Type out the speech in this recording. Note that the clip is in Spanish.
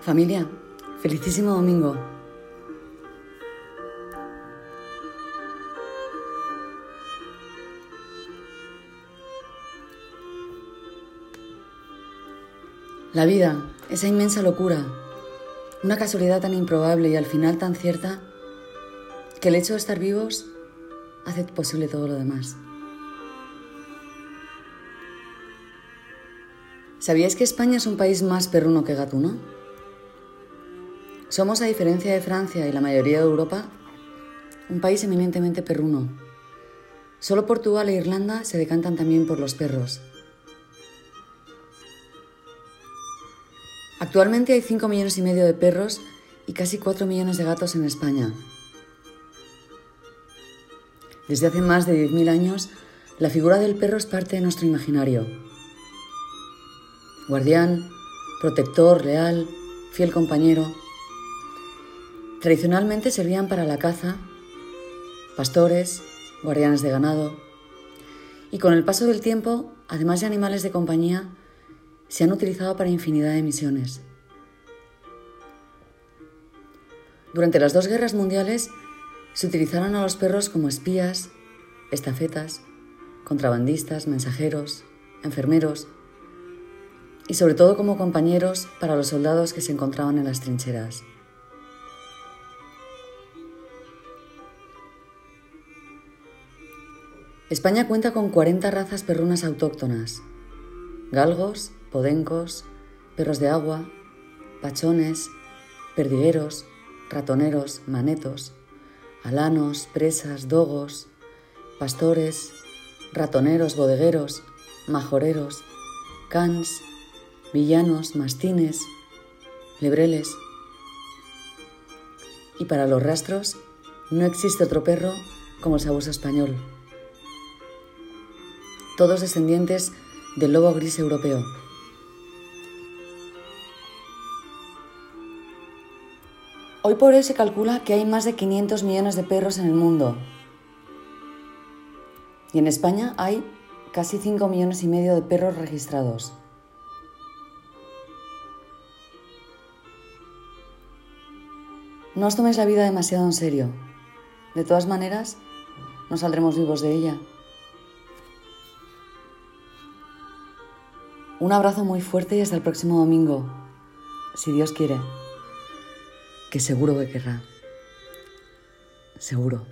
Familia, felicísimo domingo. La vida, esa inmensa locura, una casualidad tan improbable y al final tan cierta, que el hecho de estar vivos hace posible todo lo demás. ¿Sabíais que España es un país más perruno que gatuno? Somos, a diferencia de Francia y la mayoría de Europa, un país eminentemente perruno. Solo Portugal e Irlanda se decantan también por los perros. Actualmente hay 5 millones y medio de perros y casi 4 millones de gatos en España. Desde hace más de 10.000 años, la figura del perro es parte de nuestro imaginario. Guardián, protector, leal, fiel compañero. Tradicionalmente servían para la caza, pastores, guardianes de ganado. Y con el paso del tiempo, además de animales de compañía, se han utilizado para infinidad de misiones. Durante las dos guerras mundiales se utilizaron a los perros como espías, estafetas, contrabandistas, mensajeros, enfermeros y sobre todo como compañeros para los soldados que se encontraban en las trincheras. España cuenta con 40 razas perrunas autóctonas, galgos, podencos, perros de agua, pachones, perdigueros, ratoneros, manetos, alanos, presas, dogos, pastores, ratoneros, bodegueros, majoreros, cans, villanos, mastines, lebreles. Y para los rastros, no existe otro perro como el sabueso español. Todos descendientes del lobo gris europeo. Hoy por hoy se calcula que hay más de 500 millones de perros en el mundo. Y en España hay casi 5 millones y medio de perros registrados. No os toméis la vida demasiado en serio. De todas maneras, no saldremos vivos de ella. Un abrazo muy fuerte y hasta el próximo domingo, si Dios quiere, que seguro que querrá. Seguro.